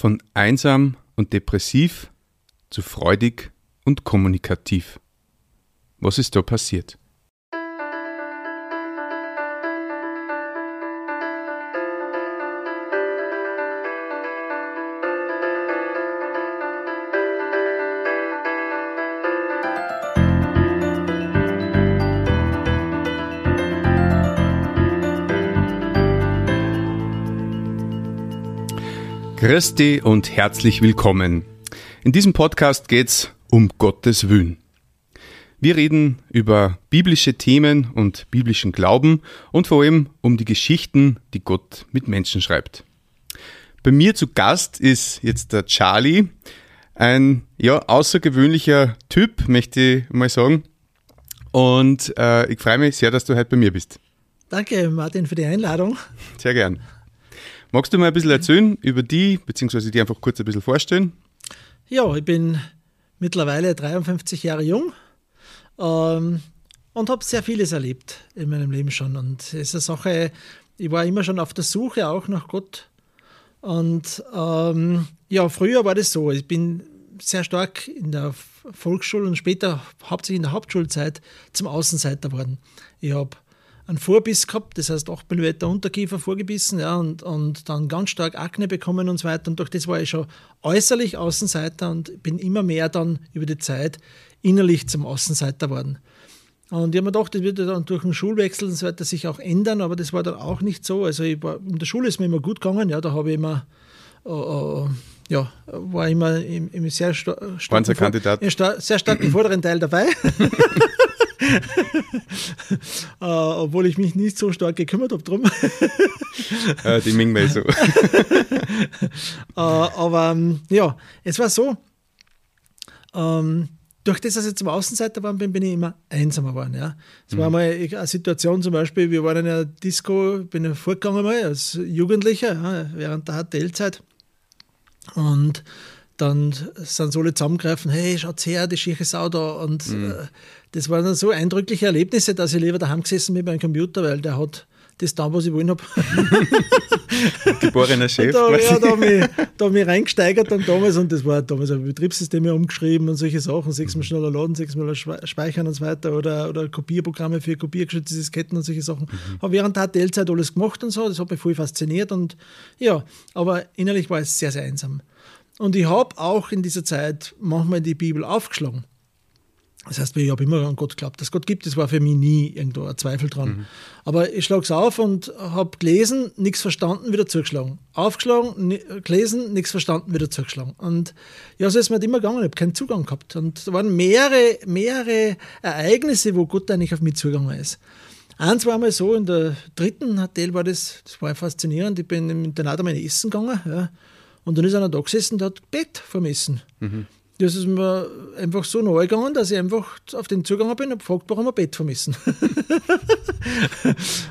Von einsam und depressiv zu freudig und kommunikativ. Was ist da passiert? Christi und herzlich willkommen. In diesem Podcast geht's um Gottes Willen. Wir reden über biblische Themen und biblischen Glauben und vor allem um die Geschichten, die Gott mit Menschen schreibt. Bei mir zu Gast ist jetzt der Charlie, ein ja, außergewöhnlicher Typ, möchte ich mal sagen. Und äh, ich freue mich sehr, dass du heute bei mir bist. Danke, Martin, für die Einladung. Sehr gern. Magst du mal ein bisschen erzählen über die, beziehungsweise die einfach kurz ein bisschen vorstellen? Ja, ich bin mittlerweile 53 Jahre jung ähm, und habe sehr vieles erlebt in meinem Leben schon. Und es ist eine Sache, ich war immer schon auf der Suche auch nach Gott. Und ähm, ja, früher war das so. Ich bin sehr stark in der Volksschule und später hauptsächlich in der Hauptschulzeit zum Außenseiter geworden. Ich habe einen Vorbiss gehabt, das heißt 8 mm Unterkiefer vorgebissen ja, und, und dann ganz stark Akne bekommen und so weiter. Und durch das war ich schon äußerlich Außenseiter und bin immer mehr dann über die Zeit innerlich zum Außenseiter geworden. Und ich habe mir gedacht, das wird dann durch den Schulwechsel und so weiter sich auch ändern, aber das war dann auch nicht so. Also war, in der Schule ist mir immer gut gegangen, ja, da habe ich immer äh, äh ja, war immer im, im sehr starken, sehr starken vorderen Teil dabei. uh, obwohl ich mich nicht so stark gekümmert habe drum. uh, die Ming so. uh, aber um, ja, es war so, um, durch das, dass ich zum Außenseiter war, bin, bin ich immer einsamer geworden. Ja. Es mhm. war mal eine Situation zum Beispiel, wir waren in einer Disco, bin ich vorgegangen mal als Jugendlicher ja, während der HTL-Zeit und dann sind so alle zusammengreifen, hey, schaut her, die schiefe Sau da. Und mhm. äh, das waren dann so eindrückliche Erlebnisse, dass ich lieber daheim gesessen bin beim Computer, weil der hat das da, was ich wollen habe. Geborener Chef. Da, ja, da habe ich, da hab ich reingesteigert dann damals und das war damals ein Betriebssysteme umgeschrieben und solche Sachen, sechsmal schneller laden, sechsmal speichern und so weiter oder, oder Kopierprogramme für kopiergeschützte Disketten und solche Sachen. Mhm. Habe während der HTL-Zeit alles gemacht und so, das hat mich voll fasziniert und ja, aber innerlich war es sehr, sehr einsam. Und ich habe auch in dieser Zeit manchmal die Bibel aufgeschlagen. Das heißt, ich habe immer an Gott geglaubt. Dass Gott gibt, das war für mich nie irgendwo ein Zweifel dran. Mhm. Aber ich schlage es auf und habe gelesen, nichts verstanden, wieder zugeschlagen. Aufgeschlagen, gelesen, nichts verstanden, wieder zugeschlagen. Und ja, so ist mir halt immer gegangen. Ich habe keinen Zugang gehabt. Und da waren mehrere, mehrere Ereignisse, wo Gott eigentlich auf mich zugegangen ist. Eins war mal so, in der dritten Teil war das, das war faszinierend. Ich bin im Internat einmal Essen gegangen. Ja. Und dann ist einer da gesessen, der hat Bett vermessen. Mhm. Das ist mir einfach so neu gegangen, dass ich einfach auf den Zugang bin und gefragt, warum er Bett vermessen.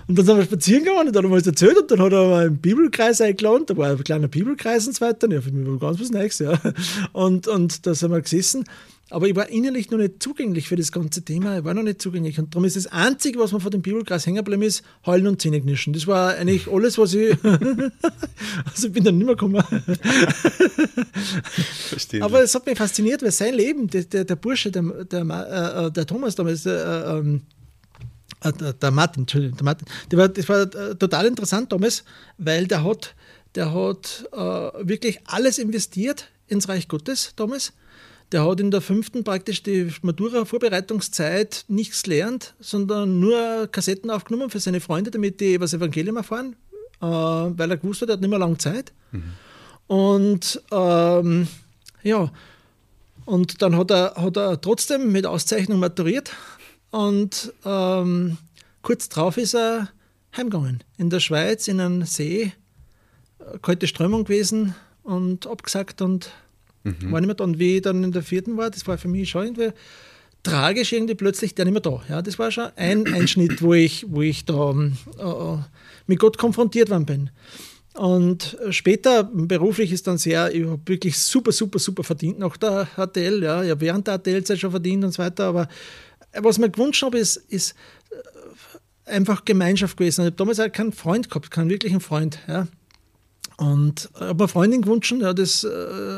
und dann sind wir spazieren gegangen und dann haben wir uns erzählt und dann hat er einen Bibelkreis eingeladen, da war ein kleiner Bibelkreis und so weiter. Ja, für mich war ganz was Neues, ja. Und, und da sind wir gesessen aber ich war innerlich noch nicht zugänglich für das ganze Thema. Ich war noch nicht zugänglich. Und darum ist das Einzige, was mir vor dem Bibelkreis hängen geblieben ist, heulen und Zähne knirschen. Das war eigentlich alles, was ich. also ich bin dann nicht mehr gekommen. Verstehe. Aber es hat mich fasziniert, weil sein Leben, der, der, der Bursche, der, der, äh, äh der Thomas damals, äh, ähm, äh, der Martin, Entschuldigung, der Martin, der war, das war äh, total interessant damals, weil der hat, der hat äh, wirklich alles investiert ins Reich Gottes damals der hat in der fünften praktisch die Matura-Vorbereitungszeit nichts gelernt, sondern nur Kassetten aufgenommen für seine Freunde, damit die das Evangelium erfahren, äh, weil er gewusst hat, er hat nicht mehr lange Zeit. Mhm. Und ähm, ja, und dann hat er, hat er trotzdem mit Auszeichnung maturiert und ähm, kurz darauf ist er heimgegangen. In der Schweiz, in einem See, äh, kalte Strömung gewesen und abgesagt und Mhm. War nicht mehr da. Und wie ich dann in der vierten war, das war für mich schon irgendwie tragisch, irgendwie plötzlich der nicht mehr da. Ja, das war schon ein Einschnitt, wo ich, wo ich da äh, mit Gott konfrontiert worden bin. Und später, beruflich ist dann sehr, ich habe wirklich super, super, super verdient nach der HTL. Ja, ich habe während der HTL-Zeit schon verdient und so weiter. Aber was ich mir gewünscht habe, ist, ist äh, einfach Gemeinschaft gewesen. Ich habe damals auch keinen Freund gehabt, keinen wirklichen Freund. Ja. Und habe eine Freundin gewünscht, ja, das, äh,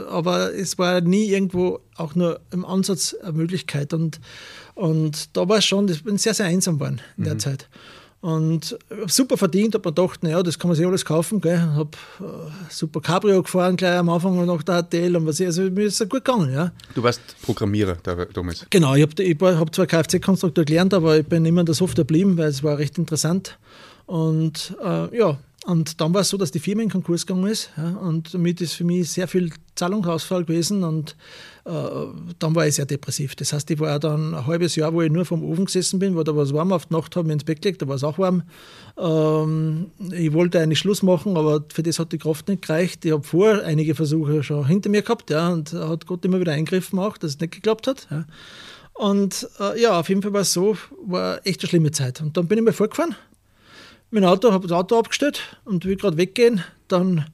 aber es war nie irgendwo auch nur im Ansatz eine Möglichkeit. Und, und da war es schon, ich bin sehr, sehr einsam geworden in der mhm. Zeit. Und super verdient, habe mir gedacht, naja, das kann man sich alles kaufen. Gell. Habe äh, super Cabrio gefahren, gleich am Anfang nach der HTL und was ich, also mir ist es gut gegangen. Ja. Du warst Programmierer damals? Genau, ich habe ich hab zwar Kfz-Konstrukteur gelernt, aber ich bin immer in der Software geblieben, weil es war recht interessant. Und äh, ja, und dann war es so, dass die Firma in Konkurs gegangen ist. Ja, und damit ist für mich sehr viel Zahlungsausfall gewesen. Und äh, dann war ich sehr depressiv. Das heißt, ich war dann ein halbes Jahr, wo ich nur vom Ofen gesessen bin, wo da was warm auf die Nacht habe, ins Bett gelegt, da war es auch warm. Ähm, ich wollte eigentlich Schluss machen, aber für das hat die Kraft nicht gereicht. Ich habe vor einige Versuche schon hinter mir gehabt, ja, und hat Gott immer wieder eingegriffen auch, dass es nicht geklappt hat. Ja. Und äh, ja, auf jeden Fall war es so, war echt eine schlimme Zeit. Und dann bin ich mal vorgefahren mein Auto, habe das Auto abgestellt und will gerade weggehen. Dann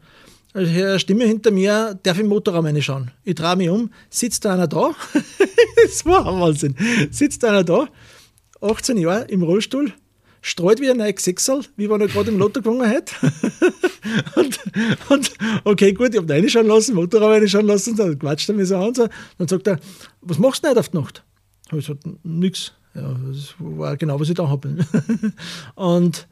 höre ich eine Stimme hinter mir, darf ich im Motorraum reinschauen. Ich drehe mich um, sitzt da einer da. das war ein Wahnsinn. Sitzt da einer da, 18 Jahre im Rollstuhl, streut wie ein neues Sechsel, wie wenn er gerade im Lotto gewonnen hätte. und, und, okay, gut, ich habe ihn reinschauen lassen, Motorraum reinschauen lassen, dann quatscht er mich so an. So. Dann sagt er, was machst du denn auf die Nacht? Habe ich gesagt, nix. Ja, das war genau, was ich da habe. und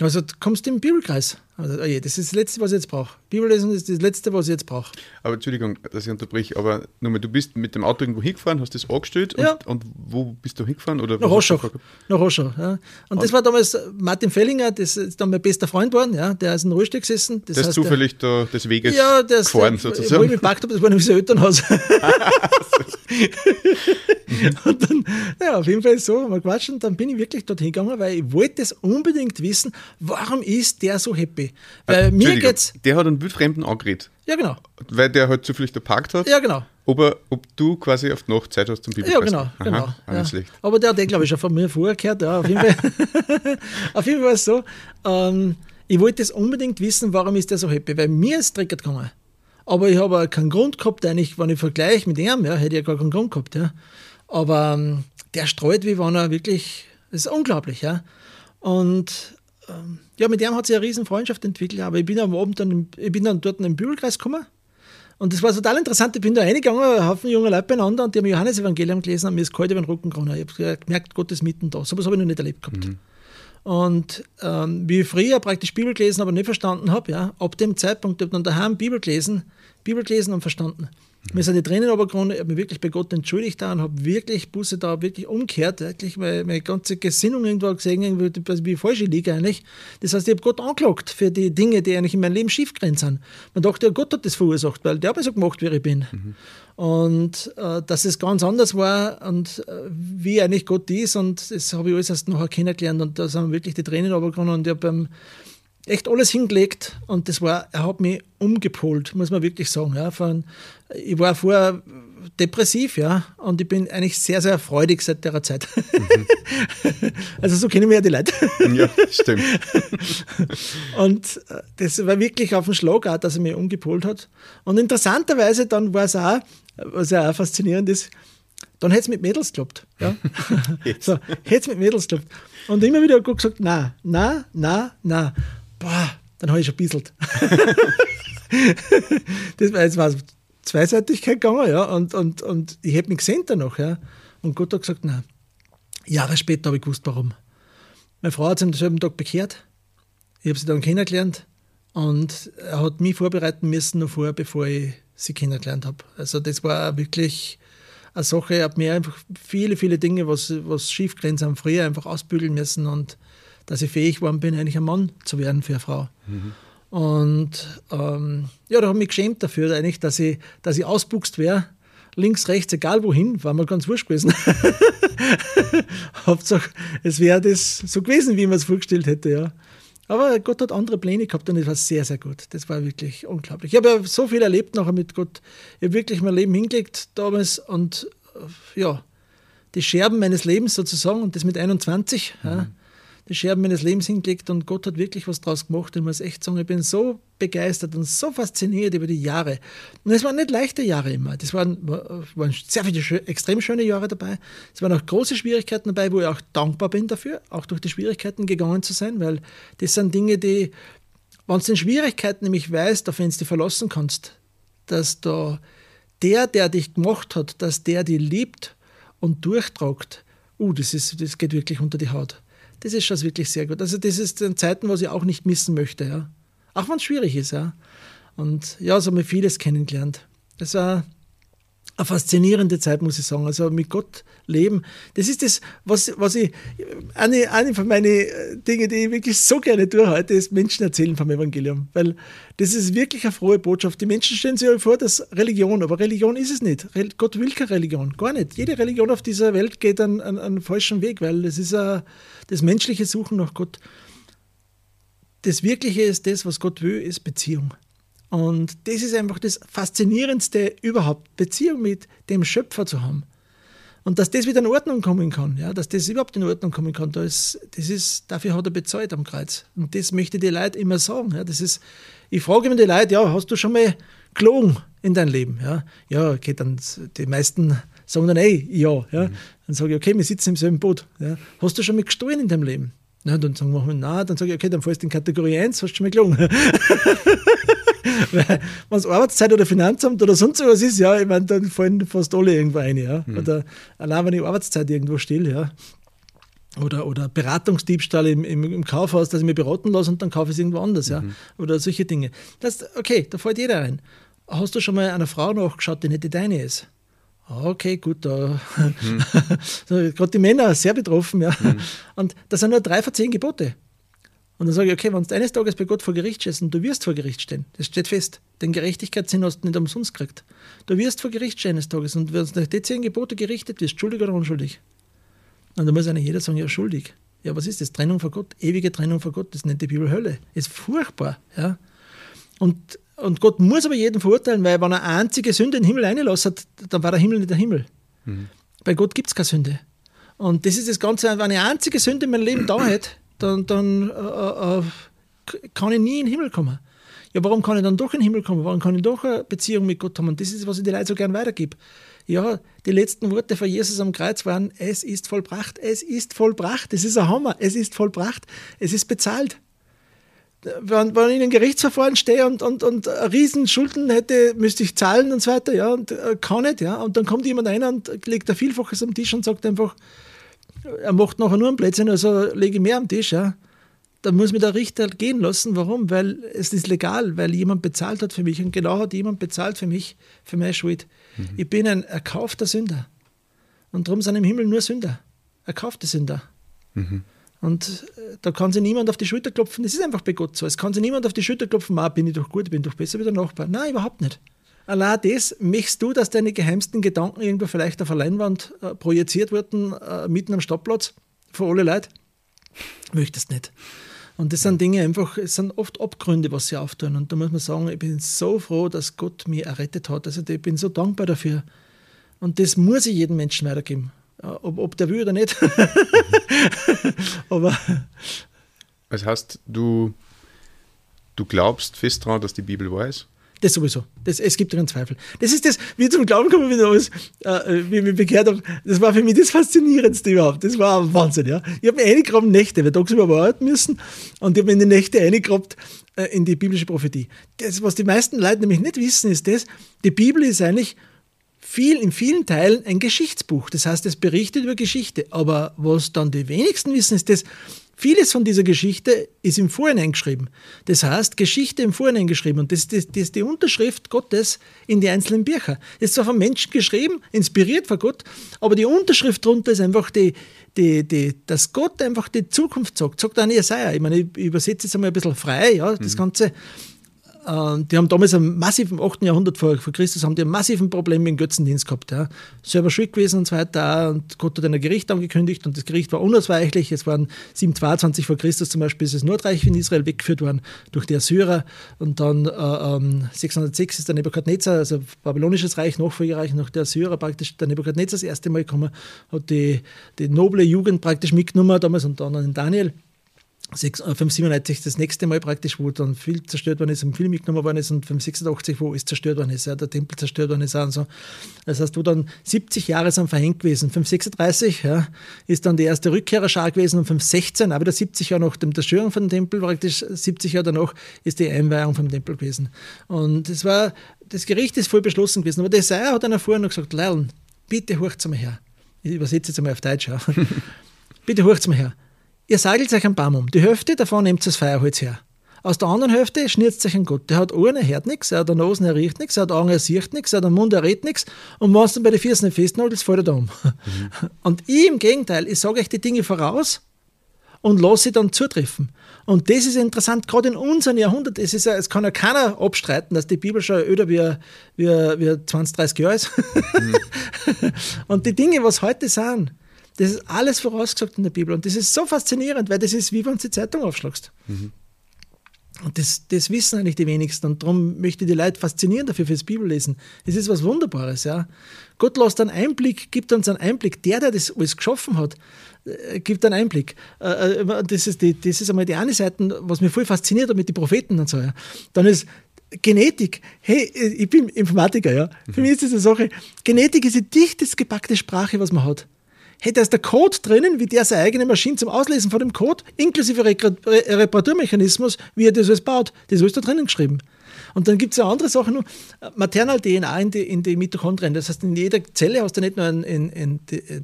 also kommst du im Bibelkreis. Also, oh je, das ist das Letzte, was ich jetzt brauche. Bibellesen ist das Letzte, was ich jetzt brauche. Aber Entschuldigung, dass ich unterbreche, aber nochmal, du bist mit dem Auto irgendwo hingefahren, hast das angestellt ja. und, und, wo bist du hingefahren? Oder Nach Roschach. Nach Roschach, ja. Und, und, das war damals Martin Fellinger, das ist dann mein bester Freund geworden, ja, der ist in den Ruhestand gesessen. Das der ist zufällig der, da des Weges ja, der gefahren, der, sozusagen. Wo ich mich gepackt habe, das war nämlich sein Elternhaus. und dann, naja, auf jeden Fall so, gequatscht und dann bin ich wirklich dorthin gegangen, weil ich wollte es unbedingt wissen, warum ist der so happy? Weil mir geht's. Der hat einen wildfremden angeredet. Ja, genau. Weil der halt zufällig geparkt hat. Ja, genau. Ob, er, ob du quasi auf die Nacht Zeit hast zum Bibelkreis. Ja, genau. Aha, genau ja. Aber der hat den, glaube ich, schon von mir vorher gehört. Ja, auf jeden Fall, auf jeden Fall so. Ähm, ich wollte es unbedingt wissen, warum ist der so happy, weil mir ist Triggert gekommen. Aber ich habe keinen Grund gehabt, eigentlich, wenn ich vergleiche mit ihm, ja, hätte ich ja gar keinen Grund gehabt. Ja. Aber ähm, der streut, wie wenn er wirklich, das ist unglaublich. Ja. Und ähm, ja, mit dem hat sich eine riesen Freundschaft entwickelt, aber ich bin am Abend dann, ich bin dann dort in den Bibelkreis gekommen. Und das war total interessant. Ich bin da reingegangen, ein Haufen junge Leute beieinander und die haben Johannes-Evangelium gelesen und mir ist kalt über den Rücken gegangen. Ich habe gemerkt, Gott ist mitten da. So was habe ich noch nicht erlebt gehabt. Mhm. Und ähm, wie ich früher praktisch Bibel gelesen, aber nicht verstanden habe, ja, ab dem Zeitpunkt habe ich dann daheim Bibel gelesen, Bibel gelesen und verstanden. Mir sind die Tränen aber gekommen, ich habe mich wirklich bei Gott entschuldigt und habe wirklich Busse da wirklich umgekehrt, wirklich meine, meine ganze Gesinnung irgendwo gesehen, irgendwie, wie falsch ich liege eigentlich. Das heißt, ich habe Gott angeklagt für die Dinge, die eigentlich in meinem Leben schief sind. Man dachte, ja, Gott hat das verursacht, weil der hat mich so gemacht, wie ich bin. Mhm. Und äh, dass es ganz anders war und äh, wie eigentlich Gott ist und das habe ich alles erst nachher kennengelernt und da sind wirklich die Tränen runtergekommen und ich habe beim echt alles hingelegt und das war, er hat mich umgepolt, muss man wirklich sagen. Ja, von, ich war vorher depressiv, ja, und ich bin eigentlich sehr, sehr freudig seit der Zeit. Mhm. also so kennen wir ja die Leute. ja, stimmt. und äh, das war wirklich auf den Schlag auch, dass er mich umgepolt hat. Und interessanterweise dann war es auch, was ja auch faszinierend ist, dann hätte es mit Mädels geklappt. Ja? so, hätte es mit Mädels geklappt. Und immer wieder gesagt, na, na, na, na boah, dann habe ich schon bisselt. das war jetzt was Zweiseitigkeit gegangen, ja, und, und, und ich habe mich gesehen danach, ja. Und Gott hat gesagt, nein. Jahre später habe ich gewusst, warum. Meine Frau hat sich am selben Tag bekehrt. Ich habe sie dann kennengelernt und er hat mich vorbereiten müssen noch vorher, bevor ich sie kennengelernt habe. Also das war wirklich eine Sache, ich habe mir einfach viele, viele Dinge, was, was schief haben, früher einfach ausbügeln müssen und dass ich fähig geworden bin, eigentlich ein Mann zu werden für eine Frau. Mhm. Und ähm, ja, da habe ich mich geschämt dafür, eigentlich, dass ich, dass ich ausbuchst wäre. Links, rechts, egal wohin, war mir ganz wurscht gewesen. Hauptsache, es wäre das so gewesen, wie man es vorgestellt hätte, ja. Aber Gott hat andere Pläne gehabt und das war sehr, sehr gut. Das war wirklich unglaublich. Ich habe ja so viel erlebt nachher mit Gott. Ich habe wirklich mein Leben hingelegt damals und äh, ja, die Scherben meines Lebens sozusagen und das mit 21. Mhm. Ja, die Scherben meines Lebens hingelegt und Gott hat wirklich was draus gemacht. Ich muss echt sagen, ich bin so begeistert und so fasziniert über die Jahre. Und es waren nicht leichte Jahre immer. Das waren, waren sehr viele extrem schöne Jahre dabei. Es waren auch große Schwierigkeiten dabei, wo ich auch dankbar bin dafür, auch durch die Schwierigkeiten gegangen zu sein, weil das sind Dinge, die wenn du in Schwierigkeiten nämlich weißt, auf wen du dich verlassen kannst, dass da der, der dich gemacht hat, dass der dich liebt und durchtragt, uh, das, ist, das geht wirklich unter die Haut. Das ist schon wirklich sehr gut. Also das ist in Zeiten, was ich auch nicht missen möchte, ja. Auch wenn es schwierig ist, ja. Und ja, so haben wir vieles kennengelernt. Das war eine faszinierende Zeit, muss ich sagen. Also mit Gott leben, das ist das, was, was ich, eine, eine von meinen äh, Dingen, die ich wirklich so gerne tue heute, ist Menschen erzählen vom Evangelium. Weil das ist wirklich eine frohe Botschaft. Die Menschen stellen sich vor, dass Religion, aber Religion ist es nicht. Gott will keine Religion, gar nicht. Jede Religion auf dieser Welt geht einen, einen, einen falschen Weg, weil es ist a, das menschliche Suchen nach Gott. Das Wirkliche ist das, was Gott will, ist Beziehung. Und das ist einfach das Faszinierendste überhaupt, Beziehung mit dem Schöpfer zu haben. Und dass das wieder in Ordnung kommen kann, ja, dass das überhaupt in Ordnung kommen kann, das, das ist, dafür hat er bezahlt am Kreuz. Und das möchte ich die Leute immer sagen. Ja, das ist, ich frage immer die Leute, ja, hast du schon mal gelogen in deinem Leben? Ja, ja okay, dann die meisten sagen dann, ey, ja. ja. Mhm. Dann sage ich, okay, wir sitzen im selben Boot. Ja. Hast du schon mal gestohlen in deinem Leben? Na, dann sagen wir, na, dann sage ich, okay, dann fällst du in Kategorie 1, hast du schon mal gelogen. Wenn es Arbeitszeit oder Finanzamt oder sonst was ist, ja, ich meine, dann fallen fast alle irgendwo rein, ja. Mhm. Oder allein wenn ich Arbeitszeit irgendwo still, ja. Oder, oder Beratungsdiebstahl im, im, im, Kaufhaus, dass ich mir beraten lasse und dann kaufe ich es irgendwo anders, mhm. ja. Oder solche Dinge. Das, okay, da fällt jeder rein. Hast du schon mal einer Frau nachgeschaut, die nicht die deine ist? Okay, gut, da. Mhm. Gerade die Männer sehr betroffen, ja. Mhm. Und das sind nur drei von zehn Gebote. Und dann sage ich, okay, wenn du eines Tages bei Gott vor Gericht stehst und du wirst vor Gericht stehen, das steht fest, den Gerechtigkeitssinn hast du nicht umsonst gekriegt. Du wirst vor Gericht stehen eines Tages und wenn du nach den zehn Gebote gerichtet wirst, schuldig oder unschuldig. Und da muss einer jeder sagen, ja, schuldig. Ja, was ist das? Trennung von Gott, ewige Trennung von Gott, das nennt die Bibel Hölle. Ist furchtbar, ja. Und, und Gott muss aber jeden verurteilen, weil wenn er eine einzige Sünde in den Himmel einlassen hat, dann war der Himmel nicht der Himmel. Mhm. Bei Gott gibt es keine Sünde. Und das ist das Ganze, wenn eine einzige Sünde in meinem Leben da hätte, dann, dann äh, äh, kann ich nie in den Himmel kommen. Ja, warum kann ich dann doch in den Himmel kommen? Warum kann ich doch eine Beziehung mit Gott haben? Und das ist, was ich den Leuten so gern weitergebe. Ja, die letzten Worte von Jesus am Kreuz waren, es ist vollbracht, es ist vollbracht, es ist ein Hammer, es ist vollbracht, es ist bezahlt. Wenn, wenn ich in einem Gerichtsverfahren stehe und, und, und Riesenschulden hätte, müsste ich zahlen und so weiter, ja, und äh, kann nicht, ja. Und dann kommt jemand rein und legt ein Vielfaches am Tisch und sagt einfach, er macht nachher nur ein Plätzchen, also lege ich mehr am Tisch, ja. Dann muss mir der Richter gehen lassen. Warum? Weil es ist legal, weil jemand bezahlt hat für mich und genau hat jemand bezahlt für mich, für meine Schuld. Mhm. Ich bin ein erkaufter Sünder. Und darum sind im Himmel nur Sünder. Erkaufte Sünder. Mhm. Und äh, da kann sich niemand auf die Schulter klopfen. Das ist einfach bei Gott so. Es kann sich niemand auf die Schulter klopfen, ah, bin ich doch gut, bin doch besser wie der Nachbar. Nein, überhaupt nicht. Allein das, möchtest du, dass deine geheimsten Gedanken irgendwo vielleicht auf der Leinwand äh, projiziert wurden, äh, mitten am Stadtplatz, vor alle Leute? Möchtest nicht. Und das sind Dinge einfach, es sind oft Abgründe, was sie auftun. Und da muss man sagen, ich bin so froh, dass Gott mich errettet hat. Also ich bin so dankbar dafür. Und das muss ich jedem Menschen weitergeben. Ob, ob der will oder nicht. Aber. Das heißt, du, du glaubst fest daran, dass die Bibel wahr ist? Das sowieso. Das, es gibt keinen Zweifel. Das ist das, wie zum Glauben kommen, wie, alles, äh, wie ich mich bekehrt habe. Das war für mich das Faszinierendste überhaupt. Das war Wahnsinn, ja. Ich habe mir eingegraben Nächte, weil tagsüber arbeiten müssen. Und ich habe mir in die Nächte eingegrabt äh, in die biblische Prophetie. Das, was die meisten Leute nämlich nicht wissen, ist das, die Bibel ist eigentlich viel, in vielen Teilen ein Geschichtsbuch. Das heißt, es berichtet über Geschichte. Aber was dann die wenigsten wissen, ist das, Vieles von dieser Geschichte ist im Vorhinein geschrieben. Das heißt, Geschichte im Vorhinein geschrieben. Und das, das, das ist die Unterschrift Gottes in die einzelnen Bücher. Das ist zwar von Menschen geschrieben, inspiriert von Gott, aber die Unterschrift darunter ist einfach die, die, die, dass Gott einfach die Zukunft sagt. Sagt auch Jesaja. Ich meine, ich übersetze jetzt einmal ein bisschen frei, ja, das mhm. Ganze. Äh, die haben damals einen massiven, im 8. Jahrhundert vor, vor Christus, haben die massiven Problem mit Götzendienst gehabt. Ja. Selber schuld gewesen und so weiter. Und Gott hat ein Gericht angekündigt und das Gericht war unausweichlich. Es waren 722 vor Christus zum Beispiel ist das Nordreich in Israel weggeführt worden durch die Assyrer. Und dann äh, 606 ähm, ist der Nebukadnezar, also babylonisches Reich, Nachfolgereich nach der Assyrer, praktisch der Nebukadnezar das erste Mal gekommen, hat die, die noble Jugend praktisch mitgenommen damals und dann in Daniel 597 äh, das nächste Mal praktisch, wo dann viel zerstört worden ist, im Film mitgenommen worden ist und 586, wo es zerstört worden ist, ja, der Tempel zerstört worden ist und so. Das heißt, wo dann 70 Jahre sind verhängt gewesen. 536 ja, ist dann die erste Rückkehrerschar gewesen und 516, aber wieder 70 Jahre nach der Zerstörung von dem Tempel, praktisch 70 Jahre danach, ist die Einweihung vom Tempel gewesen. Und es war, das Gericht ist voll beschlossen gewesen, aber der Isaiah hat dann vorher noch gesagt, Leiln, bitte hurcht mal her. Ich übersetze jetzt einmal auf Deutsch, ja. bitte hurcht mal her Ihr sagelt euch einen Baum um. Die Hälfte davon nehmt das Feuerholz her. Aus der anderen Hälfte schnitzt sich ein Gott. Der hat Ohren, er hört nichts, er hat eine Nase, er riecht nichts, er hat Augen, er sieht nichts, er hat einen Mund, er redet nichts. Und wenn es dann bei den Füßen nicht festnagelt, fällt er da um. Mhm. Und ich im Gegenteil, ich sage euch die Dinge voraus und lasse sie dann zutreffen. Und das ist interessant, gerade in unserem Jahrhundert. Es, ist, es kann ja keiner abstreiten, dass die Bibel schon öder wie, wie, wie 20, 30 Jahre ist. Mhm. und die Dinge, was heute sind, das ist alles vorausgesagt in der Bibel. Und das ist so faszinierend, weil das ist wie wenn du die Zeitung aufschlagst. Mhm. Und das, das wissen eigentlich die wenigsten. Und darum möchte ich die Leute faszinieren dafür fürs Bibellesen. Es ist was Wunderbares, ja. Gott lässt einen Einblick, gibt uns einen Einblick. Der, der das alles geschaffen hat, äh, gibt einen Einblick. Äh, äh, das ist, die, das ist einmal die eine Seite, was mich voll fasziniert hat mit den Propheten und so. Ja. Dann ist Genetik. Hey, ich bin Informatiker, ja. Für mhm. mich ist das eine Sache. Genetik ist die dichtest gepackte Sprache, was man hat hätte da der Code drinnen, wie der seine eigene Maschine zum Auslesen von dem Code, inklusive Reparaturmechanismus, wie er das alles baut. Das ist da drinnen geschrieben. Und dann gibt es ja andere Sachen, nur Maternal-DNA in die, in die Mitochondrien. Das heißt, in jeder Zelle hast du nicht nur ein, ein, ein,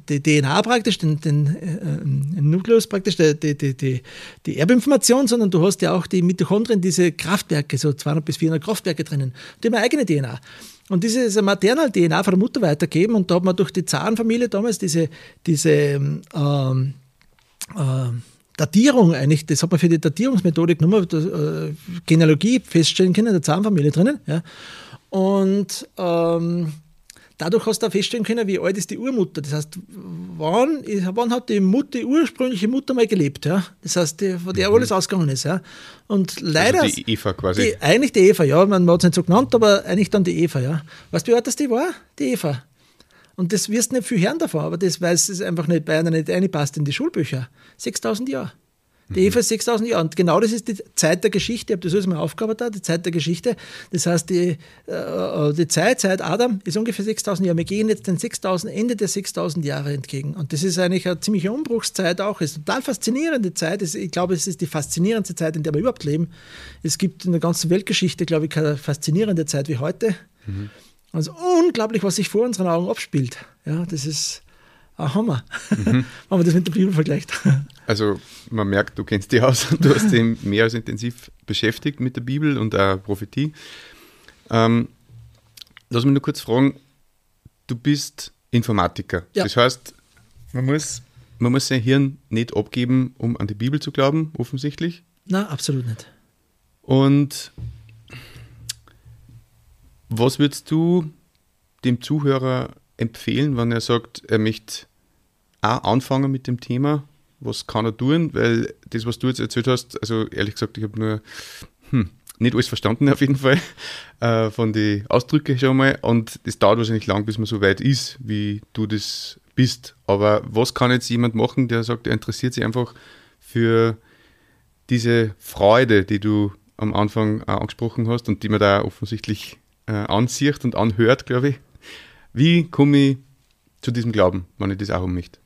die DNA praktisch, den, den, äh, Nukleus praktisch, die, die, die, die Erbinformation, sondern du hast ja auch die Mitochondrien, diese Kraftwerke, so 200 bis 400 Kraftwerke drinnen. Die haben eigene DNA. Und diese Maternal-DNA von der Mutter weitergeben und da hat man durch die Zarenfamilie damals diese, diese ähm, äh, Datierung eigentlich, das hat man für die Datierungsmethodik genommen, äh, Genealogie feststellen können, der Zahnfamilie drinnen. Ja. Und ähm, dadurch hast du auch feststellen können, wie alt ist die Urmutter. Das heißt, wann, wann hat die Mutter, die ursprüngliche Mutter mal gelebt, ja? Das heißt, die, von der mhm. alles ausgegangen ist, ja? Und leider. Also die Eva quasi. Die, eigentlich die Eva, ja. Man hat es nicht so genannt, aber eigentlich dann die Eva, ja. Weißt du, wie alt das die war? Die Eva. Und das wirst du nicht viel hören davon, aber das weiß es einfach nicht bei einer nicht reinpasst in die Schulbücher. 6000 Jahre. Die Eva ist 6000 Jahre. Und genau das ist die Zeit der Geschichte. Ich habe das alles mal aufgearbeitet, da, die Zeit der Geschichte. Das heißt, die, äh, die Zeit seit Adam ist ungefähr 6000 Jahre. Wir gehen jetzt den 6000, Ende der 6000 Jahre entgegen. Und das ist eigentlich eine ziemliche Umbruchszeit auch. Es ist eine total faszinierende Zeit. Ich glaube, es ist die faszinierendste Zeit, in der wir überhaupt leben. Es gibt in der ganzen Weltgeschichte, glaube ich, keine faszinierende Zeit wie heute. Mhm. Also unglaublich, was sich vor unseren Augen abspielt. Ja, das ist ein Hammer, mhm. wenn man das mit der Bibel vergleicht. Also man merkt, du kennst dich aus, du hast dich mehr als intensiv beschäftigt mit der Bibel und der Prophetie. Ähm, lass mich nur kurz fragen, du bist Informatiker. Ja. Das heißt, man muss, man muss sein Hirn nicht abgeben, um an die Bibel zu glauben, offensichtlich. Nein, absolut nicht. Und was würdest du dem Zuhörer empfehlen, wenn er sagt, er möchte auch anfangen mit dem Thema? Was kann er tun? Weil das, was du jetzt erzählt hast, also ehrlich gesagt, ich habe nur hm, nicht alles verstanden auf jeden Fall äh, von den Ausdrücken schon mal und es dauert wahrscheinlich lang, bis man so weit ist, wie du das bist. Aber was kann jetzt jemand machen, der sagt, er interessiert sich einfach für diese Freude, die du am Anfang angesprochen hast und die man da offensichtlich äh, ansieht und anhört, glaube ich. Wie komme ich zu diesem Glauben, wenn ich das auch um möchte?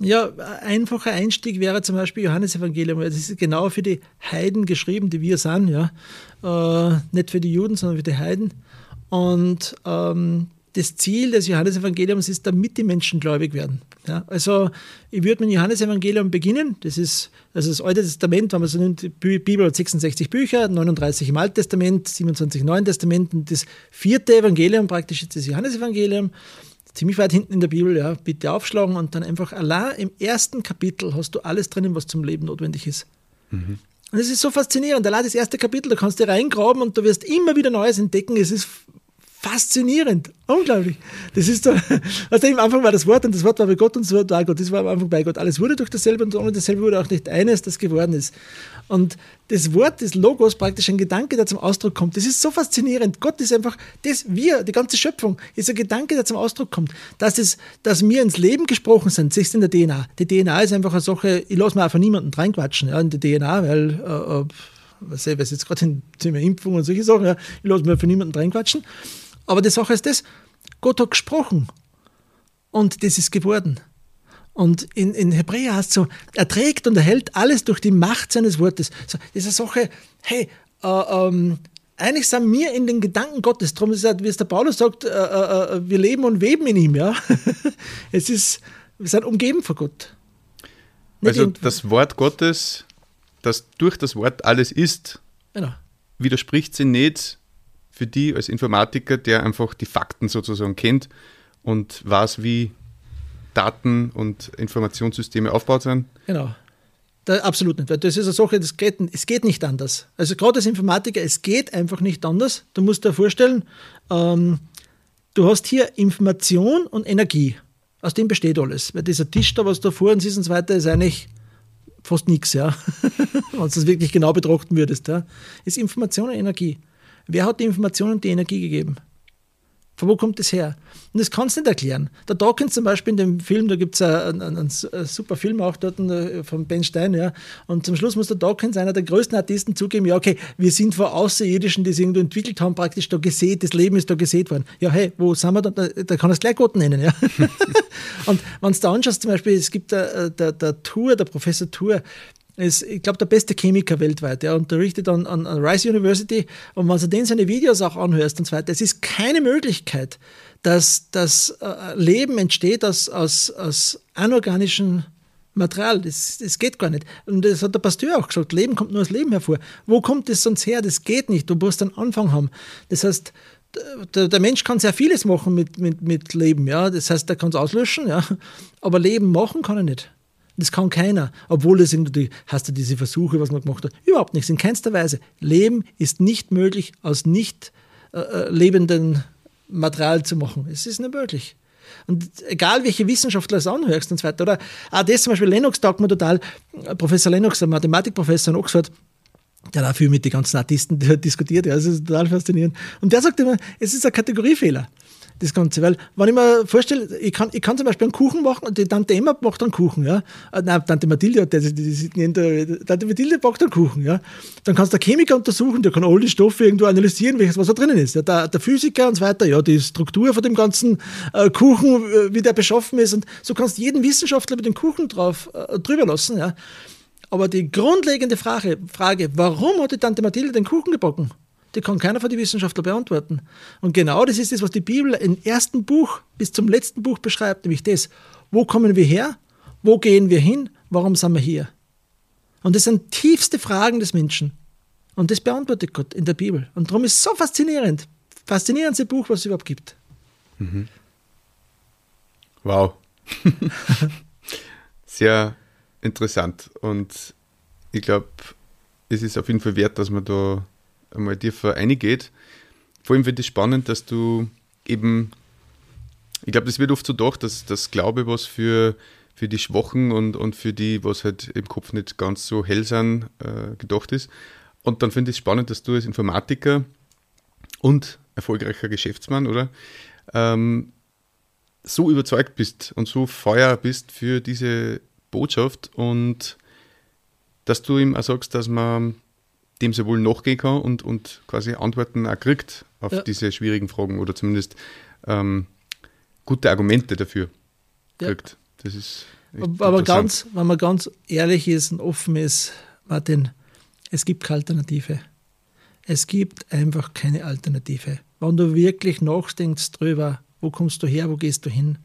Ja, ein einfacher Einstieg wäre zum Beispiel Johannes Evangelium. Das ist genau für die Heiden geschrieben, die wir sind, ja. Äh, nicht für die Juden, sondern für die Heiden. Und ähm, das Ziel des Johannesevangeliums ist, damit die Menschen gläubig werden. Ja, also ich würde mit dem Johannesevangelium beginnen. Das ist also das Alte Testament, wenn man so nimmt, die Bibel hat 66 Bücher, 39 im Alten Testament, 27 im Neuen Testament. Und das vierte Evangelium praktisch ist das Johannesevangelium ziemlich weit hinten in der Bibel, ja, bitte aufschlagen und dann einfach allein im ersten Kapitel hast du alles drinnen, was zum Leben notwendig ist. Mhm. Und es ist so faszinierend. Allein das erste Kapitel, da kannst du reingraben und du wirst immer wieder Neues entdecken. Es ist faszinierend, unglaublich. Das ist so, also am Anfang war das Wort und das Wort war bei Gott und das Wort war Gott. Das war am Anfang bei Gott. Alles wurde durch dasselbe und ohne dasselbe wurde auch nicht eines, das geworden ist. Und das Wort des Logos, praktisch ein Gedanke, der zum Ausdruck kommt, das ist so faszinierend. Gott ist einfach, das wir, die ganze Schöpfung, ist ein Gedanke, der zum Ausdruck kommt. Dass, es, dass wir ins Leben gesprochen sind, siehst du in der DNA. Die DNA ist einfach eine Sache, ich lasse mir auch von niemandem reinquatschen ja, in die DNA, weil äh, was ich weiß jetzt gerade in Thema Impfung und solche Sachen, ja, ich lasse mir von niemandem reinquatschen. Aber die Sache ist das, Gott hat gesprochen und das ist geworden. Und in, in Hebräer heißt es so, er trägt und erhält alles durch die Macht seines Wortes. So, diese Sache, hey, äh, ähm, eigentlich sind wir in den Gedanken Gottes. Darum ist es, wie es der Paulus sagt, äh, äh, äh wir leben und weben in ihm. Ja? es ist, wir sind umgeben von Gott. Nicht also das Wort Gottes, das durch das Wort alles ist, genau. widerspricht sie nicht für die als Informatiker, der einfach die Fakten sozusagen kennt und weiß, wie Daten und Informationssysteme aufgebaut sind? Genau. Da, absolut nicht, weil das ist eine Sache, das geht, es geht nicht anders. Also gerade als Informatiker, es geht einfach nicht anders. Du musst dir vorstellen, ähm, du hast hier Information und Energie. Aus dem besteht alles. Weil dieser Tisch da, was da vor uns ist und so weiter, ist eigentlich fast nichts, ja. Wenn du das wirklich genau betrachten würdest, ja. Ist Information und Energie. Wer hat die Information und die Energie gegeben? Von wo kommt das her? Und das kannst du nicht erklären. Der Dawkins zum Beispiel in dem Film, da gibt es einen, einen, einen, super Film auch dort äh, von Ben Stein, ja. Und zum Schluss muss der Dawkins, einer der größten Artisten, zugeben, ja, okay, wir sind vor Außerirdischen, die sie irgendwo entwickelt haben, praktisch da gesät, das Leben ist da gesät worden. Ja, hey, wo sind wir da? Da, kann es gleich Gott nennen, ja. und wenn du da anschaust, zum Beispiel, es gibt der, äh, der, der Tour, der Professor Tour, ist, ich glaube, der beste Chemiker weltweit. Er unterrichtet an, an, an Rice University und wenn du den seine Videos auch anhörst und so weiter, es ist keine Möglichkeit, dass das äh, Leben entsteht aus, aus, aus anorganischem Material. Das, das geht gar nicht. Und das hat der Pasteur auch gesagt, Leben kommt nur aus Leben hervor. Wo kommt das sonst her? Das geht nicht. Du musst einen Anfang haben. Das heißt, der, der, Mensch kann sehr vieles machen mit, mit, mit Leben, ja. Das heißt, er kann es auslöschen, ja. Aber Leben machen kann er nicht. Das kann keiner. Obwohl das irgendwie, hast du diese Versuche, was man gemacht hat? Überhaupt nichts, in keinster Weise. Leben ist nicht möglich, aus nicht äh, äh lebenden Material zu machen. Es ist nicht möglich. Und egal, welche Wissenschaftler es anhörst und so weiter, oder auch das zum Beispiel, Lennox taugt mir total, Professor Lennox, der Mathematikprofessor in Oxford, der dafür mit den ganzen Artisten diskutiert, ja, das ist total faszinierend. Und der sagt immer, es ist ein Kategoriefehler das Ganze. Weil, wenn ich mir vorstelle, ich kann, ich kann zum Beispiel einen Kuchen machen und die Tante Emma macht einen Kuchen, ja. Äh, nein, Tante Mathilde die, die, die, die, Tante Mathilde backt einen Kuchen, ja. Dann kannst du der Chemiker untersuchen, der kann all die Stoffe irgendwo analysieren, welches was da drinnen ist. Ja, der, der, Physiker und so weiter, ja, die Struktur von dem ganzen äh, Kuchen, äh, wie der beschaffen ist. Und so kannst du jeden Wissenschaftler mit dem Kuchen drauf, äh, drüber lassen, ja. Aber die grundlegende Frage, Frage, warum hat die Tante Mathilde den Kuchen gebacken? Die kann keiner von den Wissenschaftlern beantworten. Und genau das ist das, was die Bibel im ersten Buch bis zum letzten Buch beschreibt, nämlich das, wo kommen wir her, wo gehen wir hin, warum sind wir hier? Und das sind tiefste Fragen des Menschen. Und das beantwortet Gott in der Bibel. Und darum ist es so faszinierend. Faszinierendste Buch, was es überhaupt gibt. Mhm. Wow. Sehr interessant. Und ich glaube, es ist auf jeden Fall wert, dass man da einmal tiefer eingeht. Vor allem finde ich spannend, dass du eben, ich glaube, das wird oft so gedacht, dass das Glaube was für, für die Schwachen und, und für die, was halt im Kopf nicht ganz so hell sind, äh, gedacht ist. Und dann finde ich es spannend, dass du als Informatiker und erfolgreicher Geschäftsmann, oder? Ähm, so überzeugt bist und so Feuer bist für diese Botschaft und dass du ihm auch sagst, dass man dem sehr wohl nachgehen kann und, und quasi Antworten auch kriegt auf ja. diese schwierigen Fragen oder zumindest ähm, gute Argumente dafür kriegt. Ja. Das ist aber ganz, wenn man ganz ehrlich ist und offen ist, Martin, es gibt keine Alternative. Es gibt einfach keine Alternative. Wenn du wirklich nachdenkst drüber, wo kommst du her, wo gehst du hin,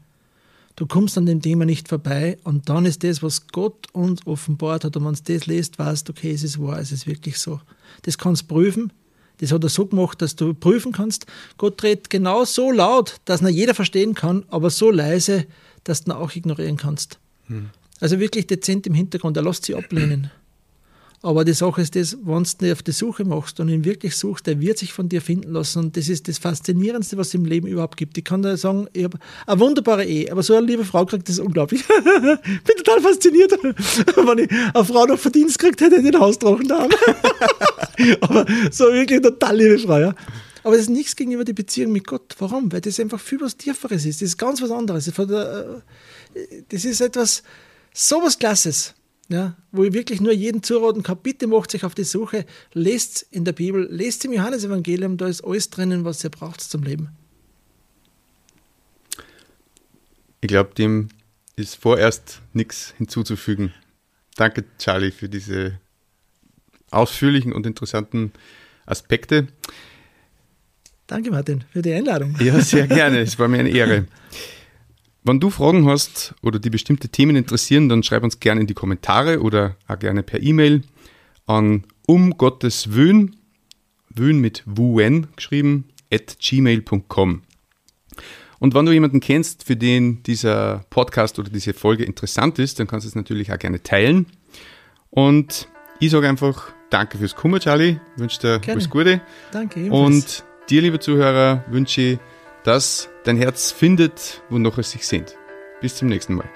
Du kommst an dem Thema nicht vorbei und dann ist das, was Gott uns offenbart hat und wenn du das liest, weißt du, okay, es ist wahr, es ist wirklich so. Das kannst du prüfen. Das hat er so gemacht, dass du prüfen kannst. Gott redet genau so laut, dass ihn jeder verstehen kann, aber so leise, dass du ihn auch ignorieren kannst. Hm. Also wirklich dezent im Hintergrund. Er lässt sie ablehnen. Aber die Sache ist das, wenn du auf die Suche machst und ihn wirklich suchst, der wird sich von dir finden lassen. Und das ist das Faszinierendste, was es im Leben überhaupt gibt. Ich kann da sagen, ich habe eine wunderbare Ehe, aber so eine liebe Frau kriegt das unglaublich. Bin total fasziniert. wenn ich eine Frau noch Verdienst kriegt, hätte ich den Hausdrachen da. aber so wirklich total liebe Frau, ja. Aber das ist nichts gegenüber der Beziehung mit Gott. Warum? Weil das einfach viel was Tieferes ist. Das ist ganz was anderes. Das ist etwas, so was Klasses ja, wo ich wirklich nur jeden zuraten kann, bitte macht sich auf die Suche, lest in der Bibel, lest im Johannesevangelium, da ist alles drinnen, was ihr braucht zum Leben. Ich glaube, dem ist vorerst nichts hinzuzufügen. Danke, Charlie, für diese ausführlichen und interessanten Aspekte. Danke, Martin, für die Einladung. Ja, sehr gerne. Es war mir eine Ehre. Wenn du Fragen hast oder die bestimmte Themen interessieren, dann schreib uns gerne in die Kommentare oder auch gerne per E-Mail an um Gottes Wön, Wön mit Wuen geschrieben, at gmail.com. Und wenn du jemanden kennst, für den dieser Podcast oder diese Folge interessant ist, dann kannst du es natürlich auch gerne teilen. Und ich sage einfach Danke fürs Kummer, Charlie. Ich wünsche dir gerne. alles Gute. Danke. Ebenfalls. Und dir, lieber Zuhörer, wünsche ich dass dein Herz findet, wo noch es sich sehnt. Bis zum nächsten Mal.